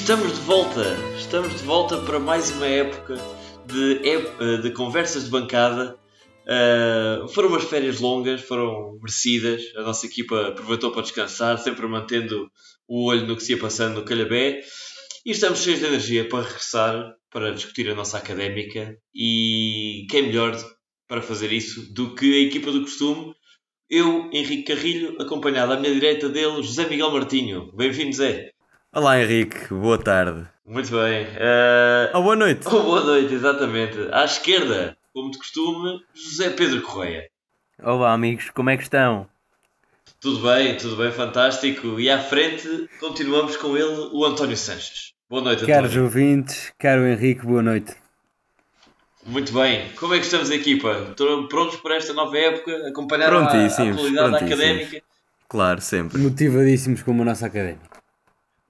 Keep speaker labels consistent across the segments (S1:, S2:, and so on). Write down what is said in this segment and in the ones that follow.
S1: Estamos de volta, estamos de volta para mais uma época de, ép- de conversas de bancada. Uh, foram umas férias longas, foram merecidas. A nossa equipa aproveitou para descansar, sempre mantendo o olho no que se ia passando no Calhabé. E estamos cheios de energia para regressar, para discutir a nossa académica. E quem melhor para fazer isso do que a equipa do costume? Eu, Henrique Carrilho, acompanhado à minha direita dele, José Miguel Martinho. Bem-vindo, Zé.
S2: Olá Henrique, boa tarde.
S1: Muito bem. Uh...
S2: Oh, boa noite.
S1: Oh, boa noite, exatamente. À esquerda, como de costume, José Pedro Correia.
S3: Olá amigos, como é que estão?
S1: Tudo bem, tudo bem, fantástico. E à frente, continuamos com ele, o António Sanches. Boa noite, António.
S3: Caros ouvintes, caro Henrique, boa noite.
S1: Muito bem. Como é que estamos, equipa? Estão prontos para esta nova época? Acompanhar a, a atualidade académica?
S2: Claro, sempre.
S3: Motivadíssimos como a nossa académica.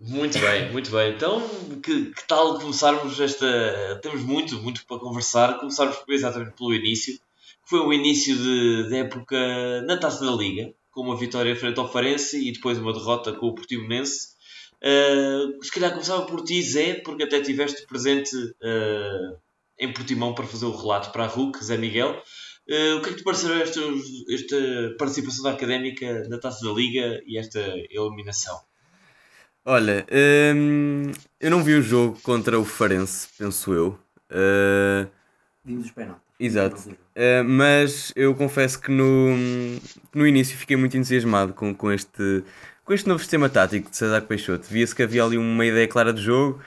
S1: Muito bem, muito bem. Então, que, que tal começarmos esta. Temos muito, muito para conversar. Começarmos exatamente pelo início, que foi o início de, de época na taça da Liga, com uma vitória frente ao Farense e depois uma derrota com o Portimonense. Uh, se calhar começava por ti, Zé, porque até estiveste presente uh, em Portimão para fazer o relato para a RUC, Zé Miguel. Uh, o que é que te pareceram esta, esta participação da académica na taça da Liga e esta eliminação?
S2: Olha, hum, eu não vi o jogo contra o Farense, penso eu. Uh,
S3: Vimos os penaltis.
S2: exato. Uh, mas eu confesso que no, no início fiquei muito entusiasmado com, com, este, com este novo sistema tático de César Peixoto. Via-se que havia ali uma ideia clara de jogo.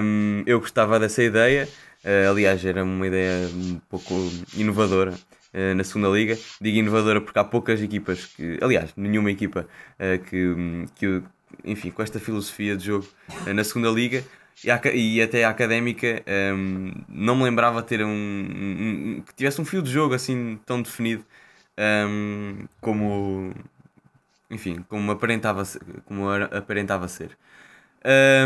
S2: Hum, eu gostava dessa ideia. Uh, aliás, era uma ideia um pouco inovadora uh, na segunda liga. Digo inovadora porque há poucas equipas que, aliás, nenhuma equipa uh, que, que, enfim, com esta filosofia de jogo na segunda liga e, a, e até a académica um, não me lembrava ter um, um, que tivesse um fio de jogo assim tão definido um, como enfim, como aparentava ser, como aparentava ser.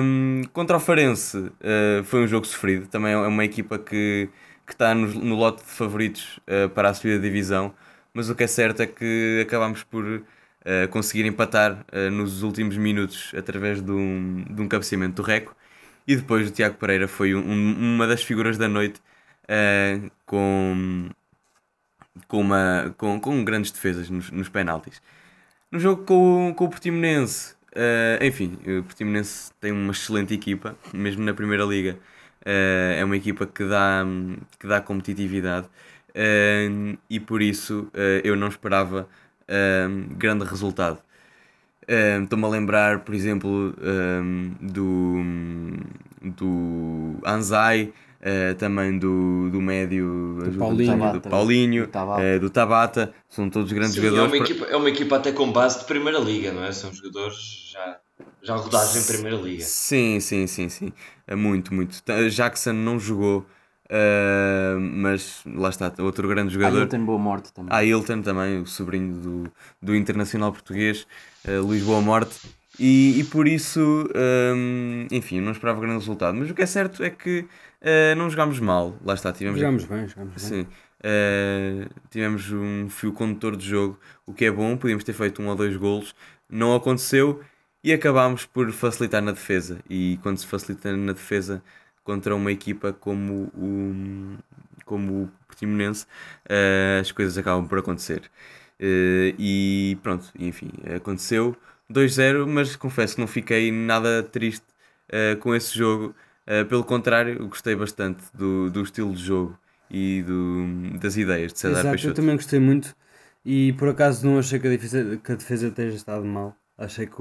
S2: Um, contra o Farense uh, foi um jogo sofrido. Também é uma equipa que, que está no, no lote de favoritos uh, para a subida da divisão. Mas o que é certo é que acabámos por uh, conseguir empatar nos últimos minutos através de um, de um cabeceamento do Reco. E depois o Tiago Pereira foi um, uma das figuras da noite com, com, uma, com, com grandes defesas nos, nos penaltis. No jogo com, com o Portimonense, Uh, enfim, o Portimonense tem uma excelente equipa, mesmo na Primeira Liga. Uh, é uma equipa que dá, que dá competitividade uh, e por isso eu não esperava grande resultado. Estou-me a lembrar, por exemplo, do, do Anzai, Uh, também do, do médio
S3: do Paulinho,
S2: do, do, Paulinho, do Tabata. Uh, do Tabata, são todos grandes
S1: Sim,
S2: jogadores.
S1: É uma, equipa, é uma equipa até com base de Primeira Liga, não é? São jogadores já, já rodados em Primeira Liga.
S2: Sim, sim, sim, sim. É muito, muito. Jackson não jogou, uh, mas lá está, outro grande jogador.
S3: Ah, Hilton Boa Morte também.
S2: Ah, Hilton também, o sobrinho do, do Internacional Português, Luís Boa Morte. E, e por isso, um, enfim, não esperava grande resultado. Mas o que é certo é que uh, não jogámos mal. Lá está, tivemos.
S3: Jogámos bem, jogámos bem.
S2: Sim. Uh, tivemos um fio condutor de jogo, o que é bom. Podíamos ter feito um ou dois golos. Não aconteceu e acabámos por facilitar na defesa. E quando se facilita na defesa contra uma equipa como o, como o Portimonense, uh, as coisas acabam por acontecer. e pronto, enfim, aconteceu. 2-0, mas confesso que não fiquei nada triste uh, com esse jogo. Uh, pelo contrário, gostei bastante do, do estilo de jogo e do, das ideias de César
S3: Exato,
S2: Peixoto.
S3: Eu também gostei muito e por acaso não achei que a defesa, que a defesa tenha estado mal. Achei que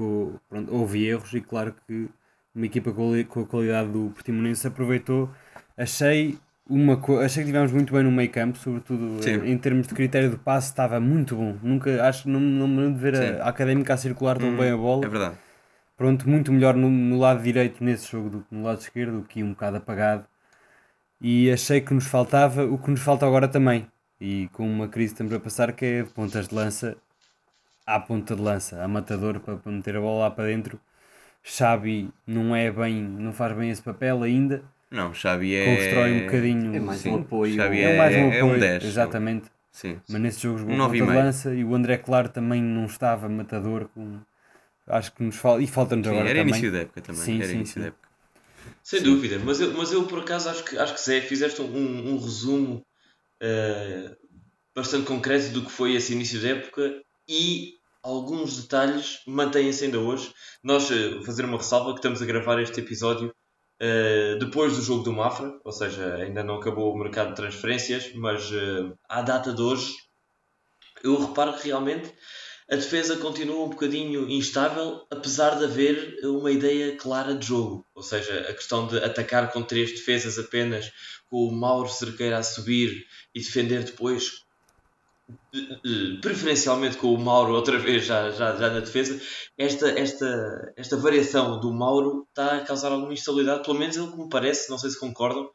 S3: pronto, houve erros e claro que uma equipa com a qualidade do Portimonense aproveitou. Achei uma achei que tivemos muito bem no meio campo, sobretudo
S2: Sim.
S3: em, termos de critério de passe, estava muito bom. Nunca, acho que não, não me lembro de ver
S2: Sim.
S3: a, a académica a circular tão
S2: Hum,
S3: bem a bola.
S2: É verdade.
S3: Pronto, muito melhor no, no lado direito nesse jogo do que no lado esquerdo, o que um bocado apagado. E achei que nos faltava o que nos falta agora também. E com uma crise que estamos a passar que é pontas de lança à ponta de lança, a matador para para meter a bola lá para dentro. Xabi não é bem, não faz bem esse papel ainda.
S2: Não, Xavi é.
S3: Constrói um bocadinho.
S4: É mais
S2: Sim,
S4: um apoio.
S2: Xavi
S3: É,
S2: é,
S3: mais um
S2: é um
S3: apoio,
S2: 10.
S3: Acho que nos falta. E falta-nos
S2: Sim,
S3: agora
S2: era
S3: também.
S2: início da época também.
S3: Sim,
S2: era
S3: sim,
S2: início
S3: sim.
S2: da época.
S1: Sem dúvida, mas eu, mas eu por acaso acho que, acho que Zé, fizeste um, um resumo eh, bastante concreto do que foi esse início da época e alguns detalhes mantêm-se ainda hoje. Nós, eh, vou fazer uma ressalva que estamos a gravar este episódio eh, depois do jogo do Mafra, ou seja, ainda não acabou o mercado de transferências, mas eh, à data de hoje eu reparo que realmente a defesa continua um bocadinho instável, apesar de haver uma ideia clara de jogo. Ou seja, a questão de atacar com três defesas apenas, com o Mauro Cerqueira a subir e defender depois, preferencialmente com o Mauro outra vez já, já, já na defesa, esta, esta, esta variação do Mauro está a causar alguma instabilidade, pelo menos ele me parece, não sei se concordam,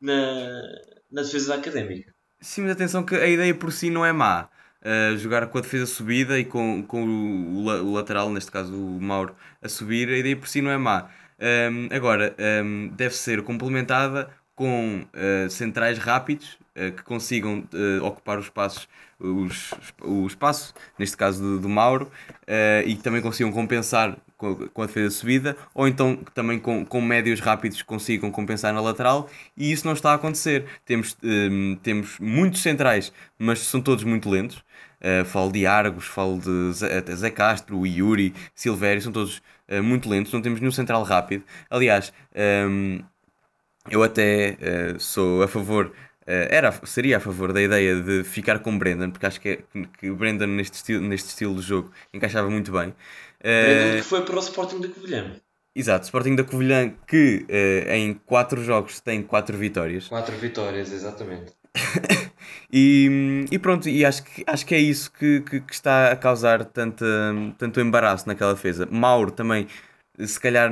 S1: na, na defesa da académica.
S2: Sim, mas atenção que a ideia por si não é má. Uh, jogar com a defesa subida e com, com o, o lateral, neste caso o Mauro, a subir, a ideia por si não é má. Um, agora, um, deve ser complementada com uh, centrais rápidos uh, que consigam uh, ocupar os espaços, os, o espaço, neste caso do, do Mauro, e que também consigam compensar com, com a defesa subida, ou então também com, com médios rápidos consigam compensar na lateral, e isso não está a acontecer. Temos, um, temos muitos centrais, mas são todos muito lentos. Falo de Argos, falo de Zé, Zé Castro, Yuri, Silvério, são todos muito lentos, não temos nenhum central rápido. Aliás, um, eu até uh, sou a favor, uh, era, seria a favor da ideia de ficar com Brendan, porque acho que, é, que o Brendan neste estilo, neste estilo de jogo encaixava muito bem.
S1: Brendan
S2: Uh,
S1: que foi para o Sporting de Covilhã.
S2: exato, Sporting da Covilhã que em 4 jogos tem 4 vitórias.
S1: Quatro vitórias, exatamente.
S2: E, e pronto, e acho que, acho que é isso que, que, que está a causar tanto, tanto embaraço naquela defesa. Mauro também, se calhar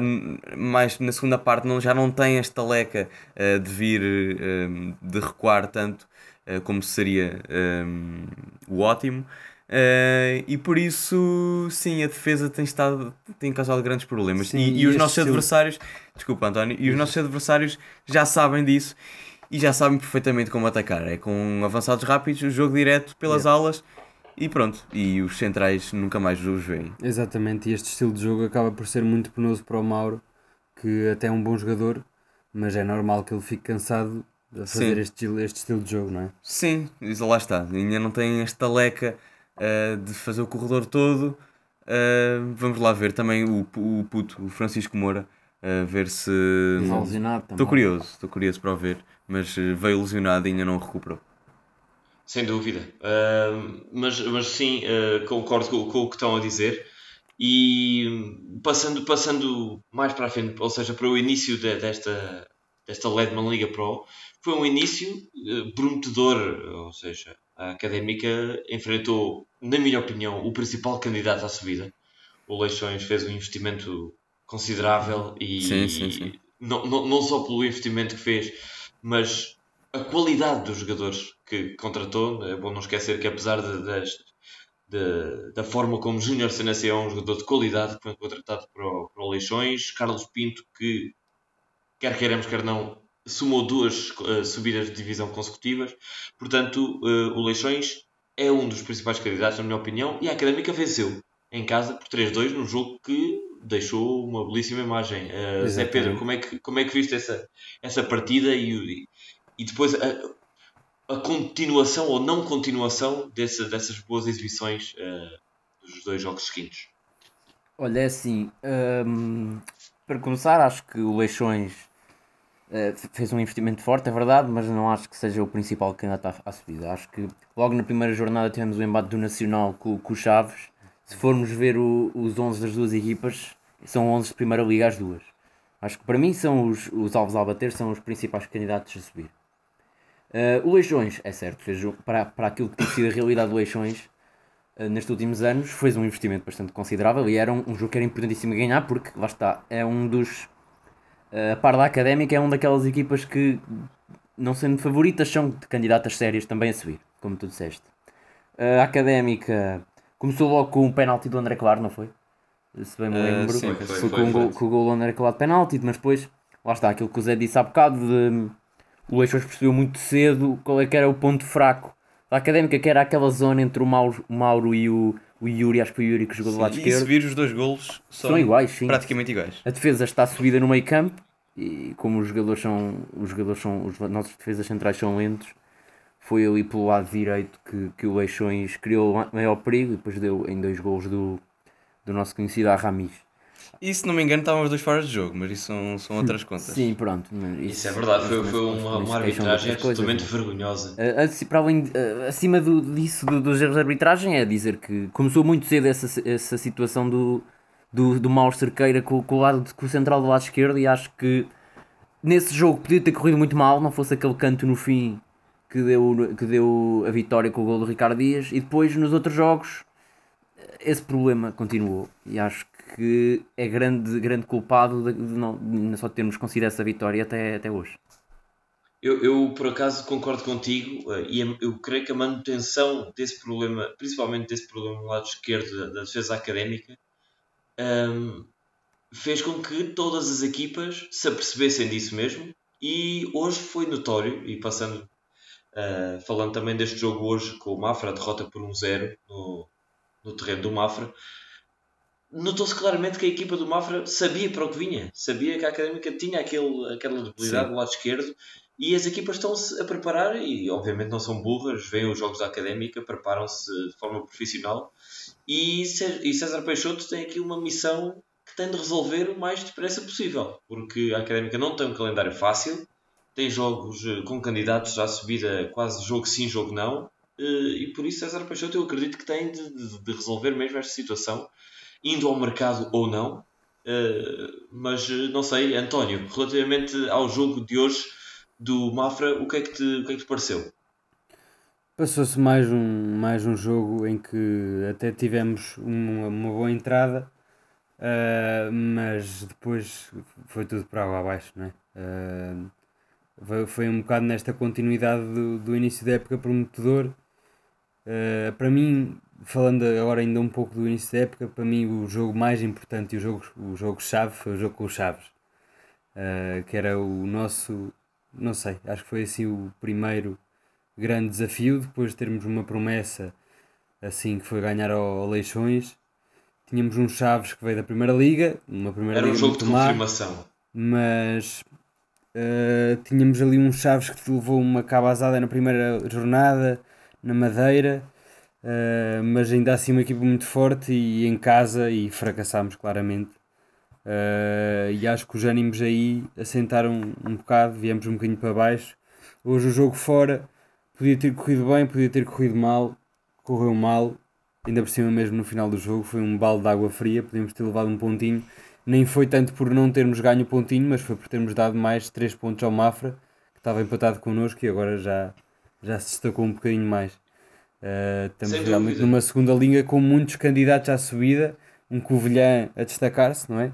S2: mais na segunda parte, não, já não tem esta leca uh, de vir, uh, de recuar tanto uh, como seria um, o ótimo. E por isso, sim, a defesa tem, estado, tem causado grandes problemas.
S3: Sim,
S2: e,
S3: e
S2: os nossos
S3: estilo-
S2: adversários, desculpa António, e os nossos adversários já sabem disso e já sabem perfeitamente como atacar. É com avançados rápidos, o jogo direto pelas alas e pronto. E os centrais nunca mais os veem.
S3: Exatamente, e este estilo de jogo acaba por ser muito penoso para o Mauro, que até é um bom jogador, mas é normal que ele fique cansado a fazer
S2: Sim.
S3: este, estilo- este estilo de jogo, não é?
S2: Sim, lá está. Ainda não tem esta leca ah, de fazer o corredor todo. Ah, vamos lá ver também o, o puto, o Francisco Moura, a ver se.
S4: Lesionado também.
S2: Estou curioso, estou curioso para o ver, mas eh, veio lesionado e ainda não recuperou.
S1: Sem dúvida. Ahm, mas, mas sim, ah, concordo com, com o que estão a dizer. E passando, passando mais para a frente, ou seja, para o início de- desta, desta Ledman Liga Pro, foi um início eh, prometedor. Ou seja, a Académica enfrentou, na minha opinião, o principal candidato à subida. O Leixões fez um investimento considerável e
S2: Sim, sim, sim.
S1: Não, não, não só pelo investimento que fez, mas a qualidade dos jogadores que contratou. É bom não esquecer que, apesar de, das- de- da forma como Júnior Senacê é um jogador de qualidade que foi contratado para o, para o Leixões, Carlos Pinto, que quer queiramos, quer não, somou duas eh, subidas de divisão consecutivas. Portanto, eh, o Leixões é um dos principais candidatos, na minha opinião, e a Académica venceu em casa por 3-2 num jogo que deixou uma belíssima imagem. Eh, Zé. Pedro, como é que, como é que viste essa, essa partida e, o- e depois a, a continuação ou não continuação desse, dessas boas exibições eh, dos dois jogos seguintes?
S4: Olha, é assim, hum, para começar, acho que o Leixões eh, fez um investimento forte, é verdade, mas não acho que seja o principal candidato à, à subida. Acho que logo na primeira jornada tivemos o embate do Nacional com, com o Chaves. Se formos ver o- os 11 das duas equipas, são 11 de primeira liga as duas. Acho que para mim são os, os alvos a bater, são os principais candidatos a subir. Eh, o Leixões, é certo, fez para, para aquilo que tem sido a realidade do Leixões, Uh, nestes últimos anos fez um investimento bastante considerável e era um, um jogo que era importantíssimo ganhar porque, lá está, é um dos. uh, a par da académica, é uma daquelas equipas que, não sendo favoritas, são candidatas sérias também a subir, como tu disseste. Uh, a académica começou logo com um penalti do André Claro, não foi? Se bem me
S2: Uh,
S4: lembro,
S2: sim,
S4: foi,
S1: foi,
S4: com,
S1: foi,
S4: o gol,
S1: foi.
S4: com o gol do André Claro de penalti, mas depois, lá está, aquilo que o Zé disse há bocado, de, o Leixões percebeu muito cedo qual é que era o ponto fraco da académica, que era aquela zona entre o Mauro, o Mauro e o, O Yuri, acho que foi o Yuri que jogou do lado
S2: E se
S4: esquerdo.
S2: vir os dois golos são,
S4: São iguais, sim.
S2: praticamente iguais.
S4: A defesa está subida no meio campo e como os jogadores são. Os jogadores são. Os nossos defesas centrais são lentos. Foi ali pelo lado direito que, que o Leixões criou ma- maior perigo e depois deu em dois gols do, do nosso conhecido Aramis.
S2: E se não me engano estavam os dois fora de jogo, mas isso são, são outras contas.
S4: Sim, pronto. mas
S1: Isso é verdade, foi, foi uma, uma arbitragem
S4: coisas,
S1: absolutamente
S4: não é?
S1: vergonhosa.
S4: Uh, para além uh, acima do, disso do- dos erros de arbitragem é dizer que começou muito cedo essa, essa situação do, do, do mau cerqueira com, com o lado com o central do lado esquerdo e acho que nesse jogo podia ter corrido muito mal, não fosse aquele canto no fim que deu, que deu a vitória com o gol do Ricardo Dias e depois nos outros jogos esse problema continuou e acho que é grande, grande culpado de, de não, só termos conseguido essa vitória até, até hoje.
S1: Eu, eu, por acaso concordo contigo eh, e eu creio que a manutenção desse problema, principalmente desse problema no lado esquerdo da, da defesa académica, ehm, fez com que todas as equipas se apercebessem disso mesmo e hoje foi notório, e passando, eh, falando também deste jogo hoje com o Mafra, a derrota por 1-0 no, no terreno do Mafra, notou-se claramente que a equipa do Mafra sabia para o que vinha, sabia que a Académica tinha aquele, aquela debilidade do lado esquerdo e as equipas estão-se a preparar e obviamente não são burras, veem os jogos da Académica, preparam-se de forma profissional e, e César Peixoto tem aqui uma missão que tem de resolver o mais depressa possível, porque a Académica não tem um calendário fácil, tem jogos eh, com candidatos à subida quase jogo sim, jogo não, eh, e por isso César Peixoto eu acredito que tem de, de- de resolver mesmo esta situação, indo ao mercado ou não. Eh, mas eh, não sei, António, relativamente ao jogo de hoje do Mafra, o que é que te, o que é que te pareceu?
S3: Passou-se mais um, mais um jogo em que até tivemos uma, uma boa entrada, ah, mas depois foi tudo para água abaixo, não é? Ah, foi, foi um bocado nesta continuidade do, do início da época prometedor. Ah, para mim, falando agora ainda um pouco do início da época, para mim o jogo mais importante e o jogo, o jogo chave foi o jogo com os Chaves, Ah, que era o nosso, não sei, acho que foi assim o primeiro grande desafio depois de termos uma promessa assim que foi ganhar ao, ao Leixões. Tínhamos um Chaves que veio da Primeira Liga, uma Primeira
S1: Era um jogo de
S3: má,
S1: confirmação.
S3: mas eh, tínhamos ali um Chaves que levou uma cabazada na primeira jornada, na Madeira, eh, mas ainda assim uma equipa muito forte e em casa e fracassámos claramente. Eh, e acho que os ânimos aí assentaram um bocado, viemos um bocadinho para baixo. Hoje o jogo fora podia ter corrido bem, podia ter corrido mal, correu mal, ainda por cima mesmo no final do jogo foi um balde de água fria, podíamos ter levado um pontinho. Nem foi tanto por não termos ganho o pontinho, mas foi por termos dado mais 3 pontos ao Mafra, que estava empatado connosco e agora já, já se destacou um bocadinho mais. Uh, estamos realmente numa segunda linha com muitos candidatos à subida, um Covilhã a destacar-se, não é?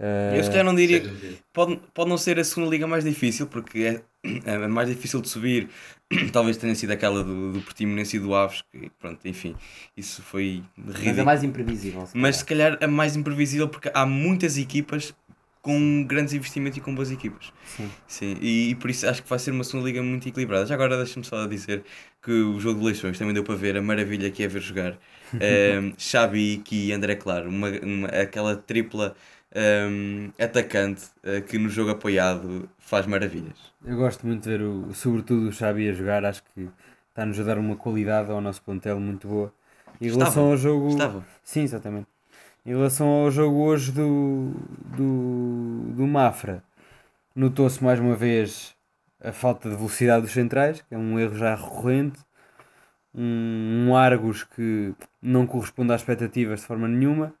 S3: Uh,
S2: Eu se calhar não diria
S1: dúvida.
S2: Pode, pode não ser a segunda liga mais difícil, porque é, é mais difícil de subir. Talvez tenha sido aquela do, do Portimonense e do Aves, que pronto, enfim, isso foi
S4: Mas é
S2: ridículo.
S4: mais imprevisível. se
S2: Mas se
S4: calhar.
S2: calhar a mais imprevisível, porque há muitas equipas com grandes investimentos e com boas equipas.
S3: Sim.
S2: Sim, e, e por isso acho que vai ser uma segunda liga muito equilibrada. Já agora deixa-me só dizer que o jogo de Leixões também deu para ver a maravilha que é ver jogar um, Xabi, Iki e André Claro, uma, uma- aquela tripla um, atacante uh, que no jogo apoiado faz maravilhas.
S3: Eu gosto muito de ver, o, sobretudo, o Xabi a jogar, acho que está-nos a dar uma qualidade ao nosso plantel muito boa. Em
S2: Estava,
S3: relação ao jogo.
S2: Estava.
S3: Sim, exatamente. Em relação ao jogo hoje do, do, do Mafra, notou-se mais uma vez a falta de velocidade dos centrais, que é um erro já recorrente. Um, um Argos que não corresponde às expectativas de forma nenhuma.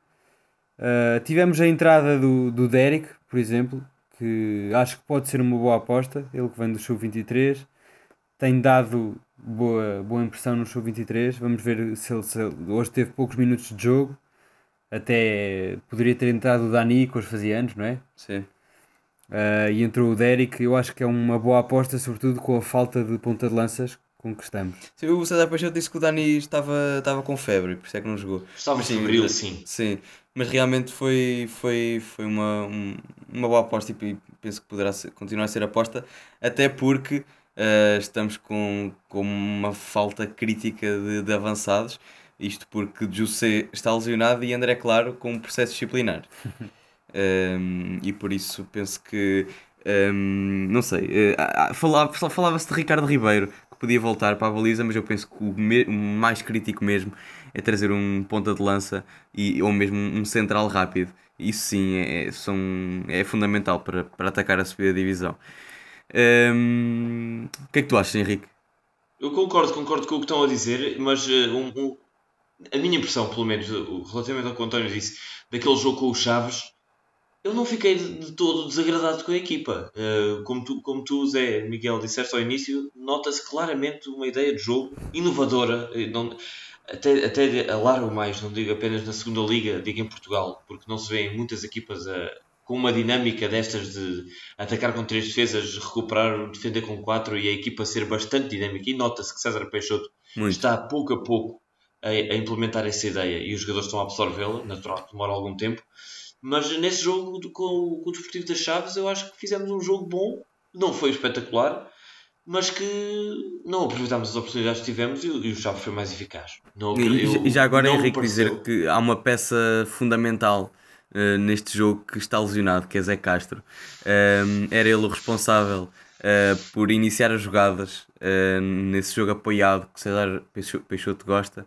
S3: Uh, tivemos a entrada do, do Derek, por exemplo, que acho que pode ser uma boa aposta. Ele que vem do Sub-23 tem dado boa, boa impressão no Sub-23. Vamos ver se ele, se ele- hoje teve poucos minutos de jogo. Até poderia ter entrado o Dani, que hoje fazia anos, não é?
S2: Sim.
S3: Uh, e entrou o Derek. Eu acho que é uma boa aposta, sobretudo com a falta de ponta de lanças com que estamos.
S2: Sim, O César Peixoto disse que o Dani estava, estava com febre, por isso é que não jogou.
S1: Estava
S2: Mas sim,
S1: febril, sim.
S2: Sim, mas realmente foi, foi, foi uma, um- uma boa aposta e penso que poderá ser- continuar a ser aposta, até porque eh, estamos com, com uma falta crítica de, de avançados Isto porque José está lesionado e André Claro com um processo disciplinar. Um, e por isso penso que. Um, não sei. Uh, falava, falava-se de Ricardo Ribeiro que podia voltar para a baliza, mas eu penso que o, me, o mais crítico mesmo é trazer um ponta de lança e, ou mesmo um central rápido. Isso sim é, é são, é fundamental para, para atacar a subida da divisão. Um, o que é que tu achas, Henrique?
S1: Eu concordo, concordo com o que estão a dizer, mas uh, um, um, a minha impressão, pelo menos, relativamente ao que o António disse, daquele jogo com os Chaves, eu não fiquei de todo desagradado com a equipa. Uh, como, tu, como tu, Zé Miguel, disseste ao início, nota-se claramente uma ideia de jogo inovadora. Não, até, até alargo mais, não digo apenas na segunda liga, digo em Portugal, porque não se vêem muitas equipas a, com uma dinâmica destas de atacar com três defesas, recuperar, defender com quatro e a equipa ser bastante dinâmica. E nota-se que César Peixoto Muito. está pouco a pouco a, a, implementar essa ideia e os jogadores estão a absorvê-la, natural que demora algum tempo. Mas nesse jogo com, com o Desportivo das Chaves, eu acho que fizemos um jogo bom, não foi espetacular, mas que não aproveitámos as oportunidades que tivemos e, e o Chaves foi mais eficaz.
S2: Não, e, eu, e já agora, Henrique, dizer que há uma peça fundamental uh, neste jogo que está lesionado, que é Zé Castro. Uh, era ele o responsável uh, por iniciar as jogadas nesse jogo apoiado que César Peixoto gosta.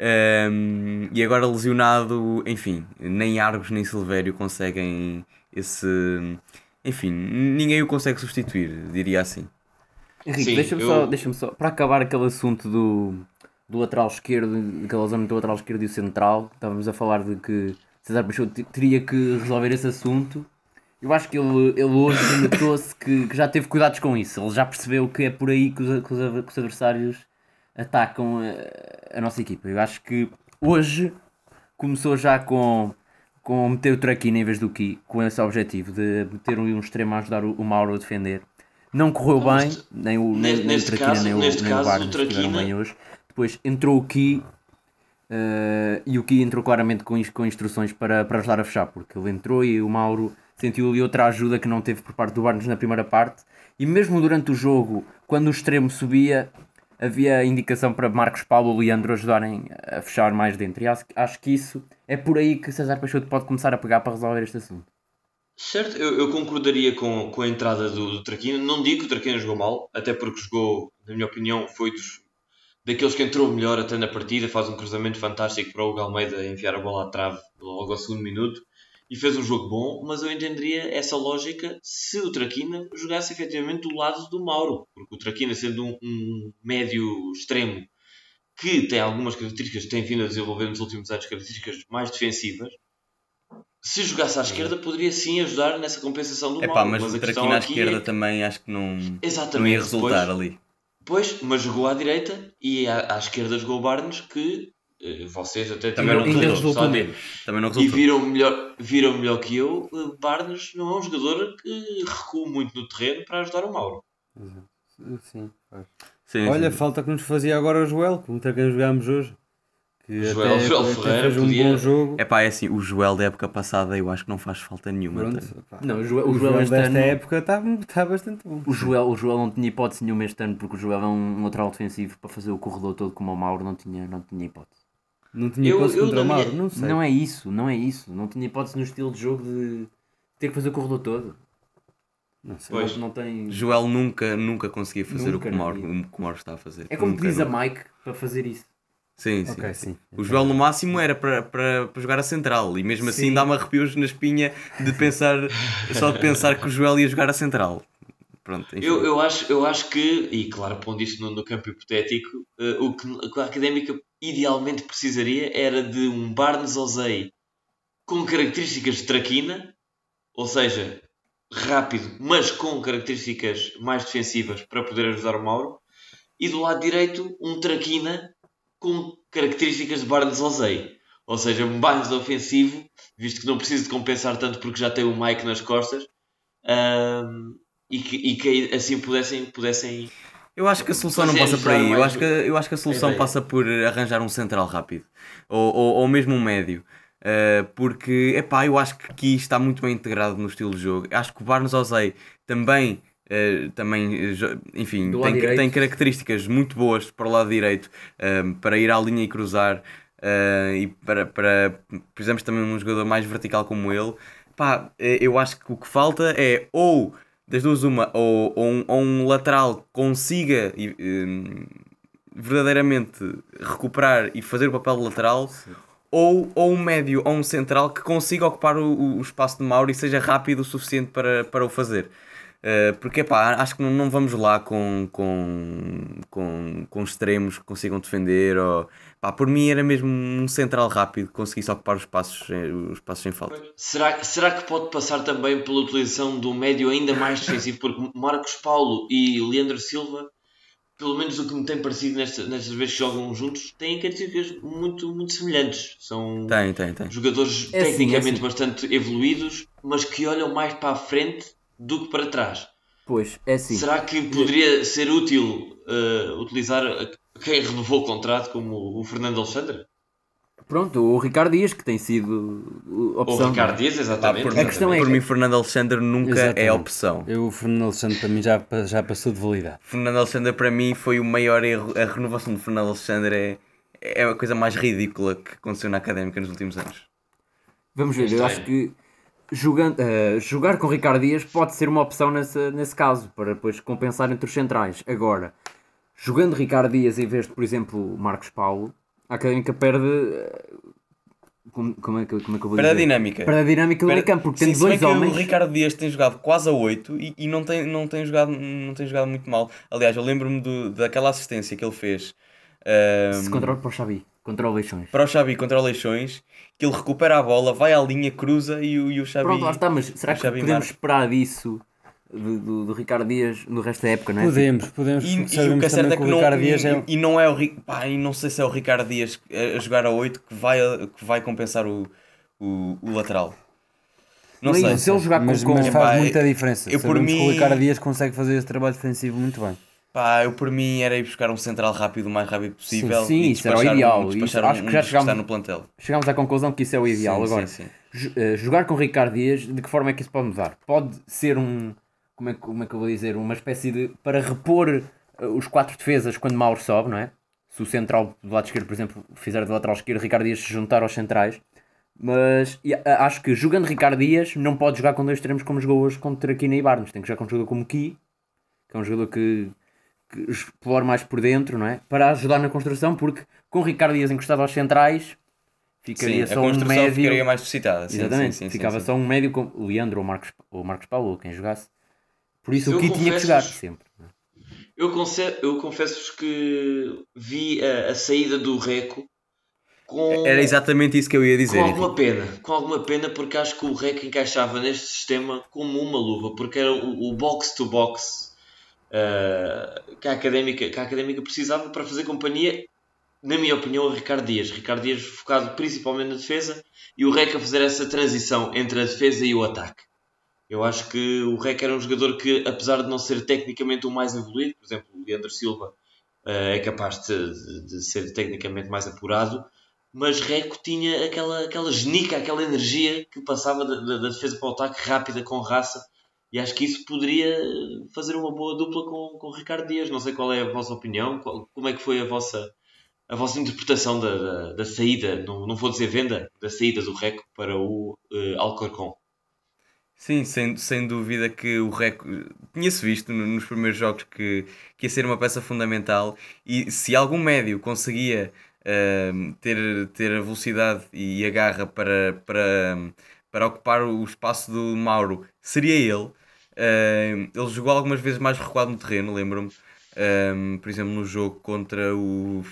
S2: Um, e agora lesionado, enfim, nem Argos nem Silvério conseguem esse. Enfim, ninguém o consegue substituir, diria assim.
S4: Henrique, deixa-me eu... só, deixa só, para acabar aquele assunto do, do lateral esquerdo, aquela zona do lateral esquerdo e o central, estávamos a falar de que César Peixoto teria que resolver esse assunto. Eu acho que ele, ele hoje notou-se que, que já teve cuidados com isso. Ele já percebeu que é por aí que os, que os, que os adversários atacam a, a, nossa equipa. Eu acho que hoje começou já com, com meter o Traquina em vez do Ki, com esse objetivo de meter um, extremo a ajudar o, o Mauro a defender. Não correu não, bem, nem o, nem, nem o Traquina caso, nem o, nem caso, o Barnes estiveram bem hoje. Depois entrou o Ki uh, e o Ki entrou claramente com, com instruções para, para ajudar a fechar, porque ele entrou e o Mauro sentiu ali outra ajuda que não teve por parte do Barnes na primeira parte. E mesmo durante o jogo, quando o extremo subia, havia indicação para Marcos Paulo e Leandro ajudarem a fechar mais dentro. E acho, acho que isso é por aí que César Peixoto pode começar a pegar para resolver este assunto.
S1: Certo, eu, eu concordaria com, com a entrada do, do Traquina. Não digo que o Traquina jogou mal, até porque jogou, na minha opinião, foi dos, daqueles que entrou melhor até na partida. Faz um cruzamento fantástico para o Hugo Almeida enfiar a bola à trave logo ao segundo minuto e fez um jogo bom, mas eu entenderia essa lógica se o Traquina jogasse efetivamente do lado do Mauro, porque o Traquina sendo um, um médio extremo que tem algumas características, tem vindo a desenvolver nos últimos anos características mais defensivas, se jogasse à esquerda poderia sim ajudar nessa compensação do
S2: Epá, Mauro. Mas, mas o Traquina à esquerda é... também acho que não, não ia resultar pois, ali.
S1: Pois, mas jogou à direita e à, à esquerda jogou o Barnes que vocês até
S2: também não resultou, menos. Também não resultou.
S1: E viram melhor, viram melhor que eu. Eh, Barnes não é um jogador que recua muito no terreno para ajudar o Mauro.
S3: Sim. Sim, Olha, sim. falta que nos fazia agora o Joel, como quem jogámos hoje.
S1: Que Joel, até, Joel Ferreira fez um podia...
S2: bom jogo. É pá, é assim, o Joel da época passada eu acho que não faz falta nenhuma.
S4: Pronto, não, o Joel, o, o Joel, Joel desta
S3: ano, época está tá bastante bom.
S4: O Joel, o Joel não tinha hipótese nenhuma este ano porque o Joel é um lateral defensivo para fazer o corredor todo como o Mauro, não tinha, não tinha hipótese.
S3: Não tinha hipótese eu, contra o Mauro, não sei.
S4: Não é isso, não é isso. Não tinha hipótese no estilo de jogo de ter que fazer o corredor todo.
S2: Não sei. Pois, não tem... Joel nunca, nunca conseguia fazer nunca, o, que o, Mauro, o que o Mauro está a fazer.
S4: É como
S2: nunca,
S4: diz a Mike para fazer isso.
S2: Sim, sim. Okay, sim. O Joel no máximo era para, para, para jogar a central e mesmo assim dá-me arrepios na espinha de pensar, só de pensar que o Joel ia jogar a central. Pronto,
S1: eu, eu, acho, eu acho que, e claro, pondo isso no, no campo hipotético, uh, o que a académica idealmente precisaria era de um Barnes Ozei com características de traquina, ou seja, rápido, mas com características mais defensivas para poder ajudar o Mauro, e do lado direito um traquina com características de Barnes Ozei. Ou seja, um Barnes ofensivo, visto que não precisa de compensar tanto porque já tem o Mike nas costas. Um, e que, e que assim pudessem, pudessem
S2: eu acho que a solução não passa por aí. Eu acho que, eu acho que a solução passa por arranjar um central rápido. Ou, ou, ou mesmo um médio. Uh, porque, epá, eu acho que aqui está muito bem integrado no estilo de jogo. Acho que o Barnes Ozei também, uh, também enfim, tem, tem características muito boas para o lado direito uh, para ir à linha e cruzar. uh, e para, para precisamos também um jogador mais vertical como ele. Pá, eu acho que o que falta é ou das duas uma, ou, ou, um, ou um lateral consiga um, verdadeiramente recuperar e fazer o papel de lateral, ou, ou um médio ou um central que consiga ocupar o, o espaço de Mauro e seja rápido o suficiente para, para o fazer. Uh, porque pá, acho que não, não vamos lá com, com, com, com extremos que consigam defender. Ou, pá, por mim era mesmo um central rápido que conseguisse ocupar os espaços, os espaços sem falta.
S1: Será, será que pode passar também pela utilização do médio ainda mais defensivo? Porque Marcos Paulo e Leandro Silva pelo menos o que me tem parecido nesta, nestas vezes que jogam juntos, têm características muito, muito semelhantes. São
S2: tem, tem, tem.
S1: jogadores é tecnicamente assim, é assim. bastante evoluídos, mas que olham mais para a frente do que para trás.
S4: Pois, é assim.
S1: Será que poderia ser útil uh, utilizar quem renovou o contrato como o Fernando Alexandre?
S4: Pronto, o Ricardo Dias, que tem sido opção.
S1: O Ricardo Dias, exatamente.
S2: por, a questão é por mim, Fernando Alexandre nunca é exatamente. é opção.
S3: Eu, o Fernando Alexandre, para mim, já, já passou de validade.
S2: Fernando Alexandre, para mim, foi o maior erro. A renovação de Fernando Alexandre é, é a coisa mais ridícula que aconteceu na académica nos últimos anos.
S4: Vamos ver, eu acho que jogando, uh, jogar com Ricardo Dias pode ser uma opção nesse, nesse caso, para depois compensar entre os centrais. Agora, jogando Ricardo Dias em vez de, por exemplo, Marcos Paulo a académica perde. Eh, como, como, é que, como é que eu vou
S2: Perde
S4: dizer?
S2: a dinâmica.
S4: Perde a dinâmica do campo, porque tem dois homens.
S2: o Ricardo Dias tem jogado quase a 8 e, e não, tem, não, tem jogado, não tem jogado muito mal. Aliás, eu lembro-me daquela assistência que ele fez.
S4: Um, Se controla para o Xabi, contra o Leixões.
S2: Para o Xabi contra o Leixões, que ele recupera a bola, vai à linha, cruza e, e o Xabi.
S4: Pronto, lá está, mas será que podemos marca. esperar disso do, do, do, Ricardo Dias no resto da época, não é?
S3: Podemos, podemos.
S2: E, e o que é certo é que, não, Dias é... e não é o pá, e não sei se é o Ricardo Dias a jogar a 8 que vai, que vai compensar o, o, o lateral.
S3: Não, não sei. Se ele jogar com mas, mas faz muita diferença. Eu, por mim... que o Ricardo Dias consegue fazer esse trabalho defensivo muito bem.
S2: Pá, eu por mim era ir buscar um central rápido o mais rápido possível.
S4: Sim, sim isso era o ideal. Um,
S2: isso, um, acho que já chegámos, no plantel.
S4: chegámos à conclusão que isso é o ideal. Sim, Agora, sim, sim. Eh, jogar com o Ricardo Dias, de que forma é que isso pode mudar? Pode ser um, como é, como é que eu vou dizer, uma espécie de. para repor uh, os quatro defesas quando Mauro sobe, não é? Se o central do lado esquerdo, por exemplo, fizer do lateral esquerdo, Ricardo Dias se juntar aos centrais. Mas e, acho que jogando Ricardo Dias não pode jogar com dois extremos como jogou hoje contra Kina e Barnes. Tem que jogar com um jogador como Ki, que é um jogador que, que explora mais por dentro, não é? Para ajudar na construção, porque com Ricardo Dias encostado aos centrais ficaria sim, só um médio.
S2: ficaria mais suscitada.
S4: Exatamente, sim, sim, ficava só um médio com o Leandro ou Marcos, ou Marcos Paulo, quem jogasse. Por isso eu o Ki tinha que jogar sempre.
S1: Eu, eu confesso-vos que vi a, a, saída do Reco
S2: com. Era exatamente isso que eu ia dizer.
S1: Com alguma pena, com alguma pena, porque acho que o Reco encaixava neste sistema como uma luva, porque era o, box-to-box uh, que, a académica, que a académica precisava para fazer companhia, na minha opinião, a Ricardo Dias. Ricardo Dias focado principalmente na defesa e o Reco a fazer essa transição entre a defesa e o ataque. Eu acho que o Rec era um jogador que, apesar de não ser tecnicamente o mais evoluído, por exemplo, o Leandro Silva uh, é capaz de, de, ser tecnicamente mais apurado, mas Reco tinha aquela, aquela genica, aquela energia que passava da, da, da defesa para o ataque rápida, com raça, e acho que isso poderia fazer uma boa dupla com, com o Ricardo Dias. Não sei qual é a vossa opinião, qual, como é que foi a vossa, a vossa interpretação da, da, da saída, não, não vou dizer venda, da saída do Reco para o uh, Alcorcon.
S2: Sim, sem, sem dúvida que o Reco tinha-se visto nos primeiros jogos que, que ia ser uma peça fundamental e se algum médio conseguia uh, ter, ter a velocidade e a garra para, para, para ocupar o espaço do Mauro, seria ele. Uh, ele jogou algumas vezes mais recuado no terreno, lembro-me. Um, por exemplo, no jogo contra o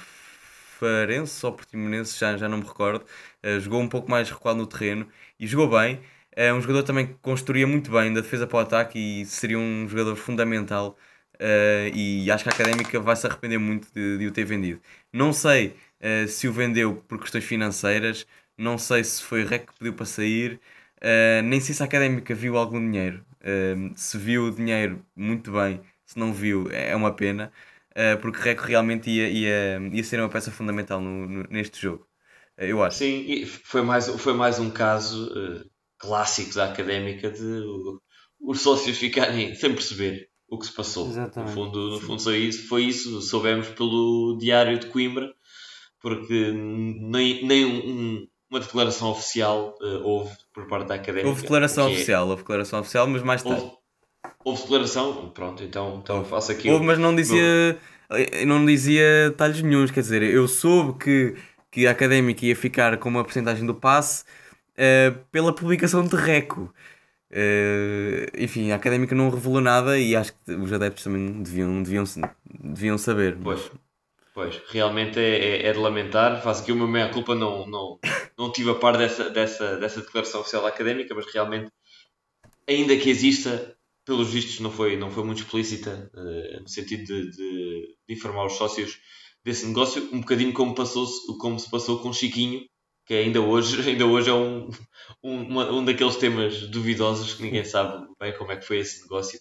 S2: Farense ou Portimonense, já, já não me recordo. Uh, jogou um pouco mais recuado no terreno e jogou bem. É um jogador também que construía muito bem da defesa para o ataque e seria um jogador fundamental. Uh, e acho que a Académica vai se arrepender muito de, de o ter vendido. Não sei uh, se o vendeu por questões financeiras, não sei se foi REC que pediu para sair, uh, nem sei se a Académica viu algum dinheiro. se viu o dinheiro, muito bem, se não viu, é uma pena, porque REC realmente ia, ia, ia ser uma peça fundamental no, no, neste jogo. eu acho.
S1: Sim, foi mais, foi mais um caso clássico da académica de os sócios ficarem sem perceber o que se passou. Exatamente. No fundo, no fundo foi, isso, foi isso, soubemos pelo Diário de Coimbra, porque nem, nem um, uma declaração oficial uh, houve por parte da académica.
S2: Houve declaração é oficial, é... houve declaração oficial, mas mais tarde.
S1: Houve, houve declaração, pronto, então, então faço aqui.
S2: Houve, mas não dizia, meu... não dizia detalhes nenhums, quer dizer, eu soube que, que a académica ia ficar com uma porcentagem do passe uh, pela publicação de Reco. Uh, enfim, a académica não revelou nada e acho que os adeptos também deviam, deviam, deviam saber.
S1: Pois, pois realmente é, é, é, de lamentar. Faço aqui uma meia culpa, não, não, não tive a par dessa, dessa, dessa declaração oficial académica, mas realmente, ainda que exista, pelos vistos não foi, não foi muito explícita, uh, no sentido de, de, de, informar os sócios desse negócio, um bocadinho como, passou como se passou com Chiquinho, que ainda hoje, ainda hoje é um, um, uma, um daqueles temas duvidosos que ninguém sabe bem como é que foi esse negócio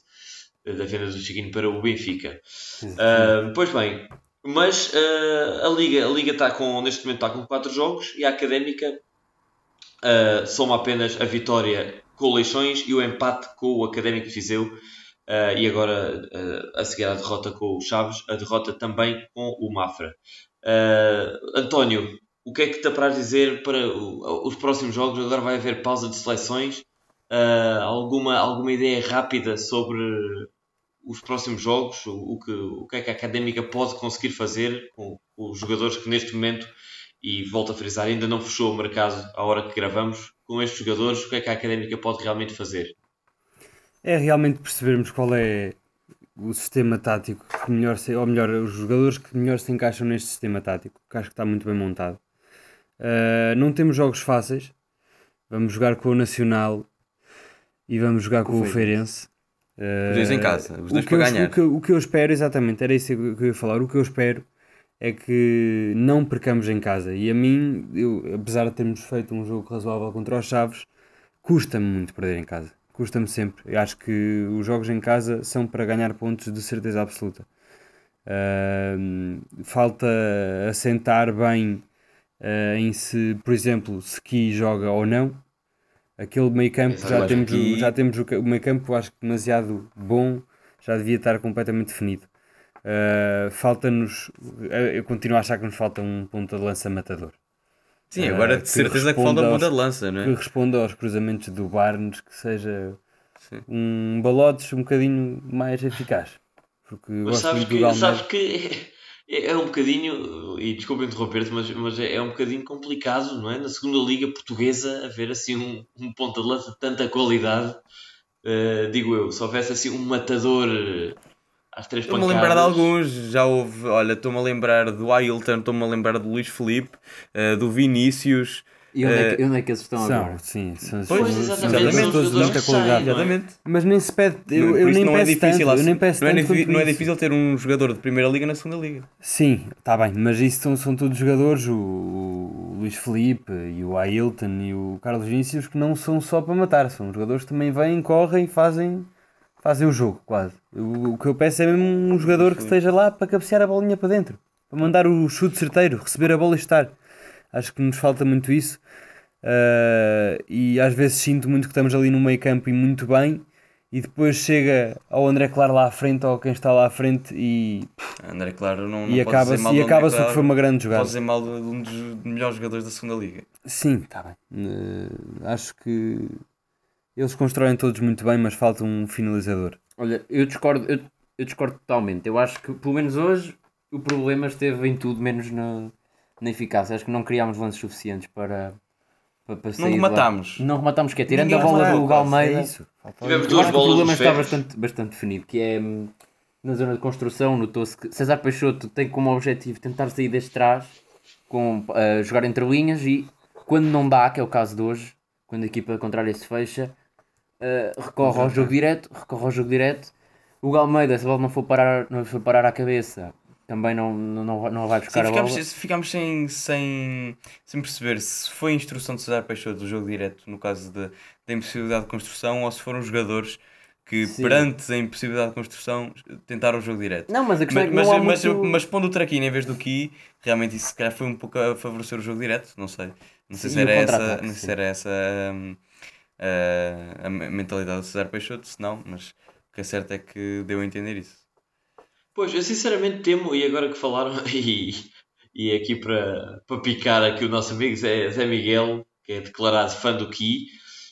S1: da venda do Chiquinho para o Benfica. Uh, pois bem, mas uh, a Liga a Liga está com, neste momento está com 4 jogos e a Académica uh, soma apenas a vitória com o Leixões e o empate com o Académico Viseu uh, e agora a seguir a derrota com o Chaves, a derrota também com o Mafra. António, o que é que te apraz dizer para os próximos jogos? Agora vai haver pausa de seleções. Uh, alguma, alguma ideia rápida sobre os próximos jogos? O, o, que, o que é que a Académica pode conseguir fazer com, com os jogadores que neste momento, e volto a frisar, ainda não fechou o mercado à hora que gravamos, com estes jogadores, o que é que a Académica pode realmente fazer?
S3: É realmente percebermos qual é o sistema tático que melhor se, ou melhor, os jogadores que melhor se encaixam neste sistema tático, que acho que está muito bem montado. Uh, não temos jogos fáceis. Vamos jogar com o Nacional e vamos jogar com, com o Feirense.
S2: Uh, os dois em casa, os dois para ganhar.
S3: O que, o que eu espero, exatamente, era isso que eu ia falar. O que eu espero é que não percamos em casa. E a mim, eu, apesar de termos feito um jogo razoável contra os Chaves, custa-me muito perder em casa. Custa-me sempre. Eu acho que os jogos em casa são para ganhar pontos de certeza absoluta. Uh, falta assentar bem uh, em se, por exemplo, se Ki joga ou não. Aquele meio campo já temos, que... já temos o, o meio campo acho que demasiado bom, já devia estar completamente definido. Uh, falta-nos, eu continuo a achar que nos falta um ponta de lança matador.
S2: Sim, agora de certeza que falta um ponta de lança, não é?
S3: Que responda aos cruzamentos do Barnes, que seja Sim. um balotes um bocadinho mais eficaz.
S1: Porque Mas sabes que, sabes que é, é um bocadinho, e desculpa interromper-te, mas, mas é, é, um bocadinho complicado, não é? Na segunda liga portuguesa haver assim um, um ponta de lança de tanta qualidade, uh, digo eu, se houvesse assim um matador eh, às três
S2: Estou-me a lembrar de alguns, já houve, olha, estou-me a lembrar do Ailton, estou-me a lembrar do Luís Felipe, uh, do Vinícius,
S4: e onde, é que, eh, onde é que eles estão
S3: são,
S4: agora?
S3: Sim, são
S1: pois, exatamente, exatamente todos de muita qualidade.
S2: Exatamente.
S3: Mas nem se pede, eu, eu nem
S2: não
S3: peço é difícil, tanto, eu nem peço
S2: não,
S3: é,
S2: tanto não é difícil ter um jogador de primeira liga na segunda liga.
S3: Sim, está bem, mas isso são, são todos jogadores, o, o Luís Felipe e o Ailton e o Carlos Vinícius que não são só para matar, são jogadores que também vêm, correm e fazem, fazem o jogo quase. O, o que eu peço é mesmo um jogador que esteja lá para cabecear a bolinha para dentro, para mandar o chute certeiro, receber a bola e estar. Acho que nos falta muito isso. Uh, e às vezes sinto muito que estamos ali no meio campo e muito bem e depois chega ao André Claro lá à frente ou quem está lá à frente e
S2: André Claro não, não
S3: e acaba-se e acaba que foi uma grande jogada.
S2: Pode dizer mal de um dos melhores jogadores da segunda liga.
S3: Sim, está bem. Uh, acho que eles constroem todos muito bem, mas falta um finalizador.
S4: Olha, eu discordo, eu, eu discordo totalmente. Eu acho que pelo menos hoje o problema esteve em tudo menos na, na eficácia. Acho que não criámos lances suficientes para
S2: para, para não rematámos.
S4: Não rematámos, que é tirando Ninguém a bola do Galmeida. É isso. Tivemos duas bolas. O problema está bastante, bastante definido, que é na zona de construção, notou-se que César Peixoto tem como objetivo tentar sair deste trás, com, uh, jogar entre linhas e quando não dá, que é o caso de hoje, quando a equipa contrária se fecha, uh, recorre ao jogo direto, recorre ao jogo direto. O Galmeida, se a bola não for parar, não for parar à cabeça, também não, não, não vai buscar Sim, ficamos, a bola.
S2: Ficámos sem, sem, sem perceber se foi a instrução de César Peixoto do jogo direto, no caso de, da impossibilidade de construção, ou se foram os jogadores que, Sim. perante a impossibilidade de construção, tentaram o jogo direto.
S4: Não, mas a questão
S2: mas,
S4: é que
S2: mas,
S4: muito...
S2: mas, mas, pondo o traquino em vez do Ki, realmente isso se calhar foi um pouco a favorecer o jogo direto, não sei. Não sei, se, era essa, não sei se era essa um, a, a mentalidade do César Peixoto, se não, mas o que é certo é que deu a entender isso.
S1: Pois, eu sinceramente temo, e agora que falaram, e, E aqui para, para picar aqui o nosso amigo Zé, Zé Miguel, que é declarado fã do Ki,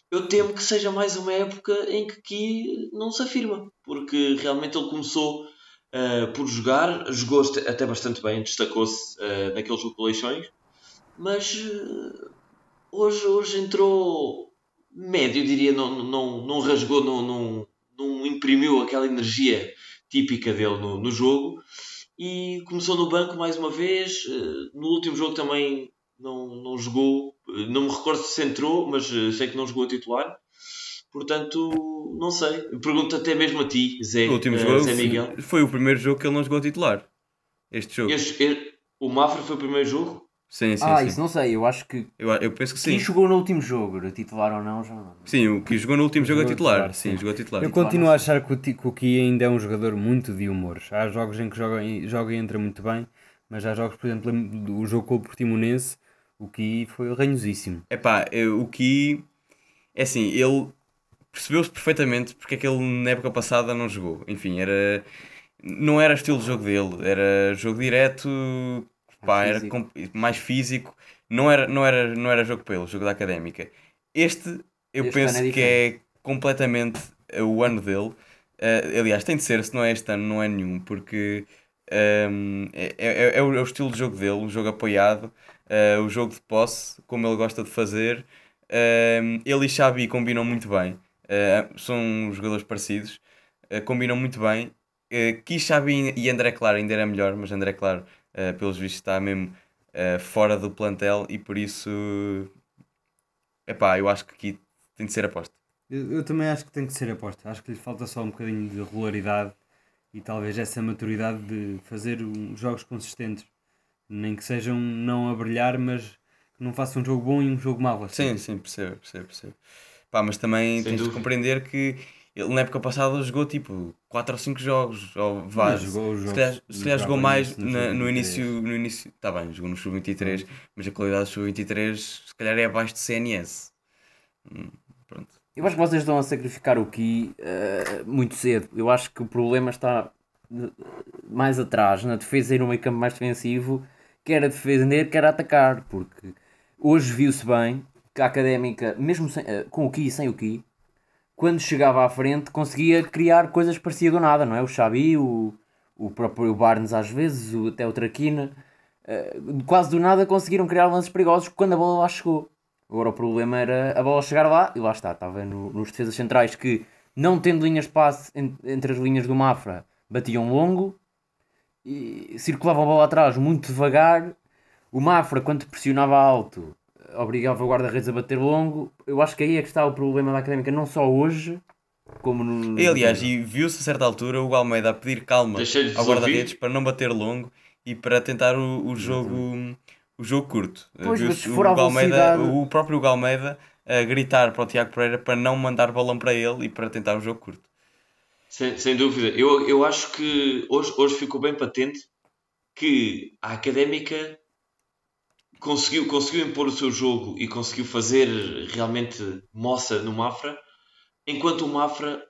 S1: eu temo que seja mais uma época em que Ki não se afirma, porque realmente ele começou uh, por jogar, jogou até bastante bem, destacou-se uh, naqueles eleições, mas uh, hoje, hoje entrou médio, diria, não, não, não rasgou, não, não, não imprimiu aquela energia típica dele no, no jogo e começou no banco mais uma vez. No último jogo também não, não jogou, não me recordo se entrou, mas sei que não jogou a titular. Portanto, não sei. Pergunto até mesmo a ti, Zé,
S2: o último jogo
S1: Zé Miguel.
S2: Foi o primeiro jogo que ele não jogou a titular. Este jogo.
S1: Este, este, o Mafra foi o primeiro jogo?
S2: Sim, sim,
S4: ah,
S2: sim.
S4: isso não sei, eu acho que.
S2: Eu, eu penso que sim.
S4: Quem jogou no último jogo, era titular ou não, já não.
S2: Sim, o que jogou no último jogo a
S3: a
S2: titular.
S3: titular,
S2: Sim,
S3: sim.
S2: jogou a titular.
S3: Eu continuo a achar que o, que o Ki ainda é um jogador muito de humores. Há jogos em que joga, e- joga e entra muito bem, mas há jogos, por exemplo, do jogo com o Portimonense, o Ki foi ranhosíssimo.
S2: Epá, eu- o que é assim, ele percebeu-se perfeitamente porque é que ele na época passada não jogou. Enfim, era não era estilo de jogo dele, era jogo direto, pá, era
S4: físico.
S2: mais físico, não era, não, era, não era jogo para ele, jogo da académica. Este eu
S4: Este
S2: penso
S4: é
S2: que é completamente eh, o ano dele. Eh, aliás, tem de ser, se não é este ano, não é nenhum, porque ehm, é, é- é o, é o estilo de jogo dele, o jogo apoiado, eh, o jogo de posse, como ele gosta de fazer. Ehm, ele e Xavi combinam muito bem, são jogadores parecidos, combinam muito bem. Uh, Quis Xavi e André Claro ainda era melhor, mas André Claro, eh, pelos vistos, está mesmo eh, fora do plantel e por isso, epá, eu acho que aqui tem de ser aposta.
S3: Eu, eu também acho que tem que ser aposta. Acho que lhe falta só um bocadinho de regularidade e talvez essa maturidade de fazer um- jogos consistentes. Nem que sejam não a brilhar, mas que não faça um jogo bom e um jogo mau. assim.
S2: Sim, sim, percebo, percebo, percebo. Pá, mas também
S1: Sem
S2: tens de
S1: dúvida.
S2: compreender que ele na época passada jogou tipo 4 ou 5 jogos, ou vários.
S3: jogou os
S2: Se
S3: jogos-
S2: calhar, se calhar jogou mais
S3: no
S2: na- no,
S3: sub-23.
S2: início, no início. Está bem, jogou no Sub-23, mas a qualidade do Sub-23 se calhar é abaixo de CNS. Hum, Pronto.
S4: Eu acho que vocês estão a sacrificar o Ki eh, muito cedo. Eu acho que o problema está eh, mais atrás, na defesa e no meio campo mais defensivo, quer a defender, quer a atacar. Porque hoje viu-se bem que a académica, mesmo sem- eh, com o Ki e sem o Ki, quando chegava à frente conseguia criar coisas parecidas do nada, não é? O Xabi, o, o próprio Barnes às vezes, o, até o Traquina, eh, quase do nada conseguiram criar lances perigosos quando a bola lá chegou. Agora o problema era a bola chegar lá e lá está, estava no- nos defesas centrais que, não tendo linhas de passe en- entre as linhas do Mafra, batiam longo e circulavam a bola atrás muito devagar. O Mafra, quando pressionava alto, obrigava o guarda-redes a bater longo. Eu acho que aí é que está o problema da académica, não só hoje, como no.
S2: E, aliás, e viu-se a certa altura o Almeida a pedir calma ao guarda-redes para não bater longo e para tentar o, o jogo o jogo curto.
S4: Pois, mas se for
S2: o, Almeida,
S4: velocidade-
S2: o próprio Almeida a gritar para o Tiago Pereira para não mandar balão para ele e para tentar o jogo curto.
S1: Sem, sem dúvida. Eu, eu acho que hoje, hoje ficou bem patente que a académica conseguiu, conseguiu impor o seu jogo e conseguiu fazer realmente moça no Mafra, enquanto o Mafra,